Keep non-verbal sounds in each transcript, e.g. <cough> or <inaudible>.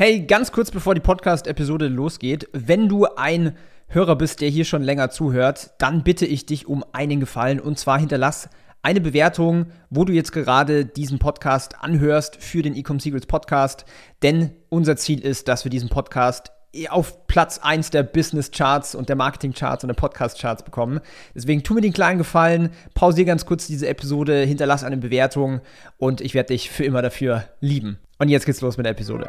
Hey, ganz kurz bevor die Podcast-Episode losgeht, wenn du ein Hörer bist, der hier schon länger zuhört, dann bitte ich dich um einen Gefallen und zwar hinterlass eine Bewertung, wo du jetzt gerade diesen Podcast anhörst für den Ecom Secrets Podcast, denn unser Ziel ist, dass wir diesen Podcast auf Platz 1 der Business Charts und der Marketing Charts und der Podcast Charts bekommen. Deswegen tu mir den kleinen Gefallen, pausier ganz kurz diese Episode, hinterlass eine Bewertung und ich werde dich für immer dafür lieben. Und jetzt geht's los mit der Episode.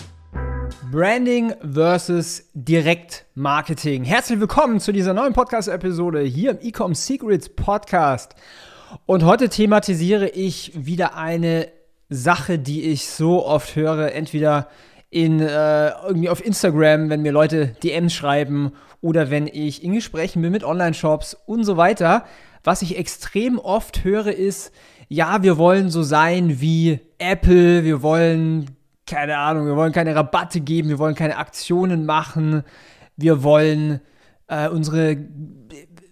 Branding versus Direktmarketing. Herzlich willkommen zu dieser neuen Podcast-Episode hier im Ecom Secrets Podcast. Und heute thematisiere ich wieder eine Sache, die ich so oft höre, entweder in äh, irgendwie auf Instagram, wenn mir Leute DMs schreiben oder wenn ich in Gesprächen bin mit Online-Shops und so weiter. Was ich extrem oft höre ist, ja, wir wollen so sein wie Apple, wir wollen keine Ahnung, wir wollen keine Rabatte geben, wir wollen keine Aktionen machen, wir wollen äh, unsere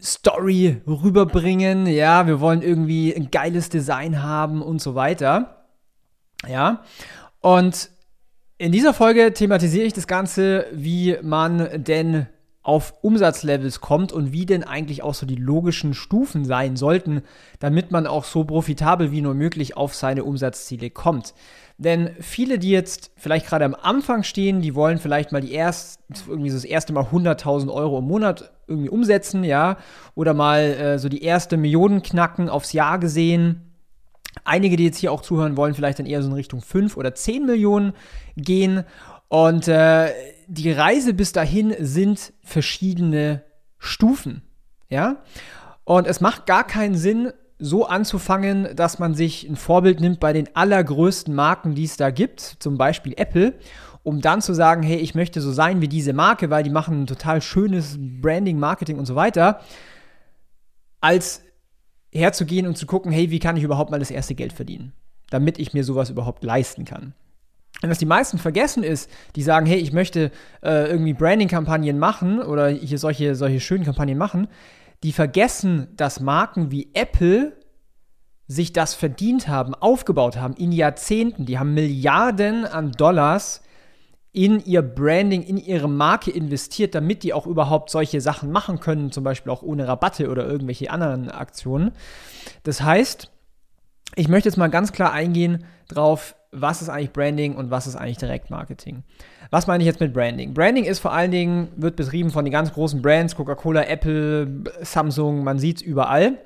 Story rüberbringen, ja, wir wollen irgendwie ein geiles Design haben und so weiter. Ja, und in dieser Folge thematisiere ich das Ganze, wie man denn auf Umsatzlevels kommt und wie denn eigentlich auch so die logischen Stufen sein sollten, damit man auch so profitabel wie nur möglich auf seine Umsatzziele kommt. Denn viele, die jetzt vielleicht gerade am Anfang stehen, die wollen vielleicht mal die erst, irgendwie so das erste Mal 100.000 Euro im Monat irgendwie umsetzen, ja, oder mal äh, so die erste Millionen knacken aufs Jahr gesehen. Einige, die jetzt hier auch zuhören, wollen vielleicht dann eher so in Richtung 5 oder 10 Millionen gehen. Und äh, die Reise bis dahin sind verschiedene Stufen, ja. Und es macht gar keinen Sinn, so anzufangen, dass man sich ein Vorbild nimmt bei den allergrößten Marken, die es da gibt, zum Beispiel Apple, um dann zu sagen, hey, ich möchte so sein wie diese Marke, weil die machen ein total schönes Branding, Marketing und so weiter, als herzugehen und zu gucken, hey, wie kann ich überhaupt mal das erste Geld verdienen, damit ich mir sowas überhaupt leisten kann. Und was die meisten vergessen ist, die sagen, hey, ich möchte äh, irgendwie Branding-Kampagnen machen oder hier solche, solche schönen Kampagnen machen, die vergessen, dass Marken wie Apple sich das verdient haben, aufgebaut haben in Jahrzehnten. Die haben Milliarden an Dollars in ihr Branding, in ihre Marke investiert, damit die auch überhaupt solche Sachen machen können, zum Beispiel auch ohne Rabatte oder irgendwelche anderen Aktionen. Das heißt, ich möchte jetzt mal ganz klar eingehen drauf, was ist eigentlich Branding und was ist eigentlich Direktmarketing. Was meine ich jetzt mit Branding? Branding ist vor allen Dingen, wird betrieben von den ganz großen Brands, Coca-Cola, Apple, Samsung, man sieht es überall.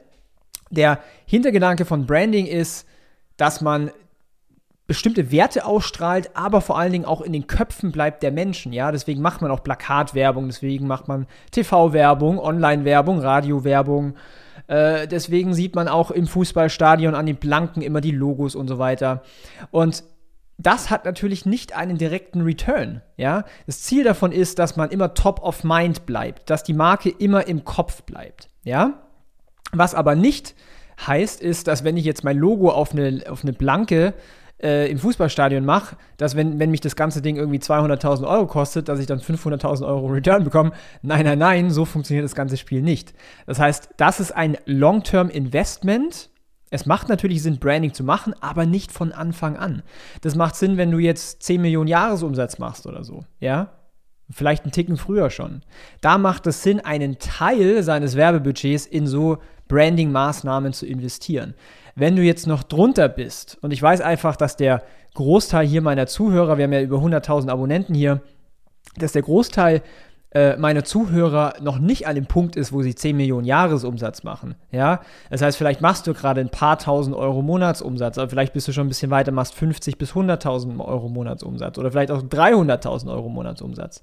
Der Hintergedanke von Branding ist, dass man bestimmte Werte ausstrahlt, aber vor allen Dingen auch in den Köpfen bleibt der Menschen. Ja, deswegen macht man auch Plakatwerbung, deswegen macht man TV-Werbung, Online-Werbung, Radio-Werbung. Äh, deswegen sieht man auch im Fußballstadion an den Planken immer die Logos und so weiter. Und das hat natürlich nicht einen direkten Return. Ja? Das Ziel davon ist, dass man immer top of mind bleibt, dass die Marke immer im Kopf bleibt. Ja? Was aber nicht heißt, ist, dass wenn ich jetzt mein Logo auf eine, auf eine Blanke äh, im Fußballstadion mache, dass wenn, wenn mich das ganze Ding irgendwie 200.000 Euro kostet, dass ich dann 500.000 Euro Return bekomme. Nein, nein, nein, so funktioniert das ganze Spiel nicht. Das heißt, das ist ein Long-Term-Investment es macht natürlich Sinn, Branding zu machen, aber nicht von Anfang an. Das macht Sinn, wenn du jetzt 10 Millionen Jahresumsatz machst oder so, ja? Vielleicht einen Ticken früher schon. Da macht es Sinn, einen Teil seines Werbebudgets in so Branding-Maßnahmen zu investieren. Wenn du jetzt noch drunter bist, und ich weiß einfach, dass der Großteil hier meiner Zuhörer, wir haben ja über 100.000 Abonnenten hier, dass der Großteil äh, meine Zuhörer noch nicht an dem Punkt ist, wo sie 10 Millionen Jahresumsatz machen. Ja, das heißt, vielleicht machst du gerade ein paar tausend Euro Monatsumsatz, aber vielleicht bist du schon ein bisschen weiter, machst 50 bis 100.000 Euro Monatsumsatz oder vielleicht auch 300.000 Euro Monatsumsatz.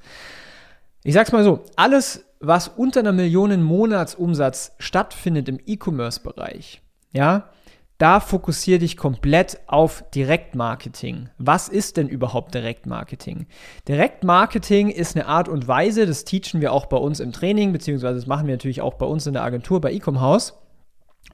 Ich sag's mal so: Alles, was unter einer Million Monatsumsatz stattfindet im E-Commerce-Bereich, ja, da fokussiere dich komplett auf Direktmarketing. Was ist denn überhaupt Direktmarketing? Direktmarketing ist eine Art und Weise, das teachen wir auch bei uns im Training, beziehungsweise das machen wir natürlich auch bei uns in der Agentur bei Ecom House,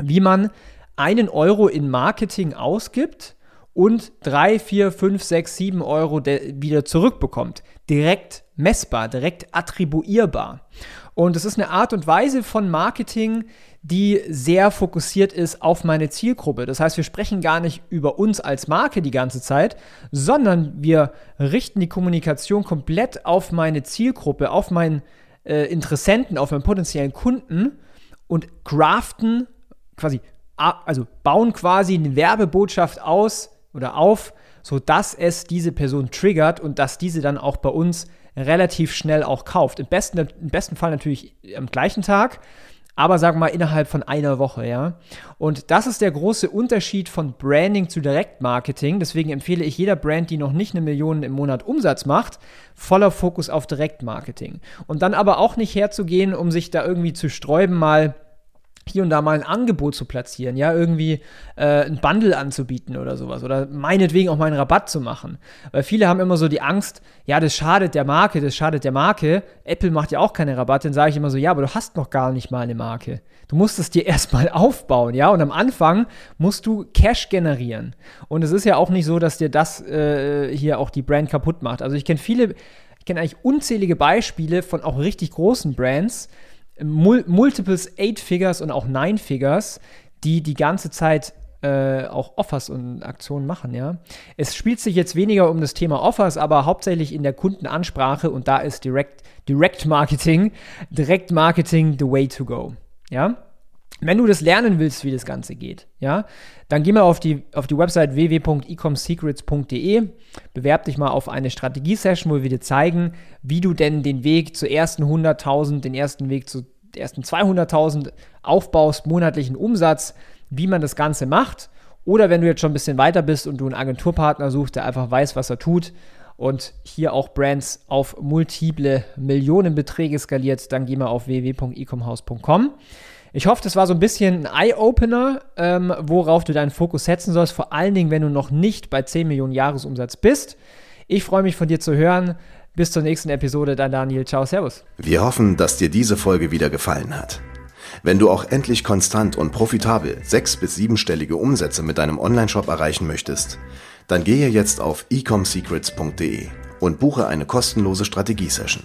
wie man einen Euro in Marketing ausgibt und drei, vier, fünf, sechs, sieben Euro wieder zurückbekommt. Direkt messbar, direkt attribuierbar. Und es ist eine Art und Weise von Marketing, die sehr fokussiert ist auf meine Zielgruppe. Das heißt, wir sprechen gar nicht über uns als Marke die ganze Zeit, sondern wir richten die Kommunikation komplett auf meine Zielgruppe, auf meinen äh, Interessenten, auf meinen potenziellen Kunden und craften quasi, also bauen quasi eine Werbebotschaft aus oder auf, sodass es diese Person triggert und dass diese dann auch bei uns relativ schnell auch kauft. Im besten, im besten Fall natürlich am gleichen Tag, aber sagen wir mal innerhalb von einer Woche, ja. Und das ist der große Unterschied von Branding zu Direktmarketing. Deswegen empfehle ich jeder Brand, die noch nicht eine Million im Monat Umsatz macht, voller Fokus auf Direktmarketing. Und dann aber auch nicht herzugehen, um sich da irgendwie zu sträuben, mal hier und da mal ein Angebot zu platzieren, ja, irgendwie äh, ein Bundle anzubieten oder sowas oder meinetwegen auch mal einen Rabatt zu machen. Weil viele haben immer so die Angst, ja, das schadet der Marke, das schadet der Marke. Apple macht ja auch keine Rabatte, dann sage ich immer so, ja, aber du hast noch gar nicht mal eine Marke. Du musst es dir <laughs> erstmal aufbauen, ja, und am Anfang musst du Cash generieren. Und es ist ja auch nicht so, dass dir das äh, hier auch die Brand kaputt macht. Also ich kenne viele, ich kenne eigentlich unzählige Beispiele von auch richtig großen Brands, Mul Multiples Eight Figures und auch Nine Figures, die die ganze Zeit äh, auch Offers und Aktionen machen, ja. Es spielt sich jetzt weniger um das Thema Offers, aber hauptsächlich in der Kundenansprache und da ist Direct, Direct Marketing, Direct Marketing the way to go, ja. Wenn du das lernen willst, wie das Ganze geht, ja, dann geh mal auf die, auf die Website www.ecomsecrets.de, bewerb dich mal auf eine Strategiesession, wo wir dir zeigen, wie du denn den Weg zur ersten 100.000, den ersten Weg zu ersten 200.000 aufbaust, monatlichen Umsatz, wie man das Ganze macht. Oder wenn du jetzt schon ein bisschen weiter bist und du einen Agenturpartner suchst, der einfach weiß, was er tut und hier auch Brands auf multiple Millionenbeträge skaliert, dann geh mal auf www.ecomhouse.com. Ich hoffe, das war so ein bisschen ein Eye-Opener, ähm, worauf du deinen Fokus setzen sollst, vor allen Dingen, wenn du noch nicht bei 10 Millionen Jahresumsatz bist. Ich freue mich von dir zu hören. Bis zur nächsten Episode, dein Daniel. Ciao, Servus. Wir hoffen, dass dir diese Folge wieder gefallen hat. Wenn du auch endlich konstant und profitabel sechs- bis siebenstellige Umsätze mit deinem Onlineshop erreichen möchtest, dann gehe jetzt auf ecomsecrets.de und buche eine kostenlose Strategiesession.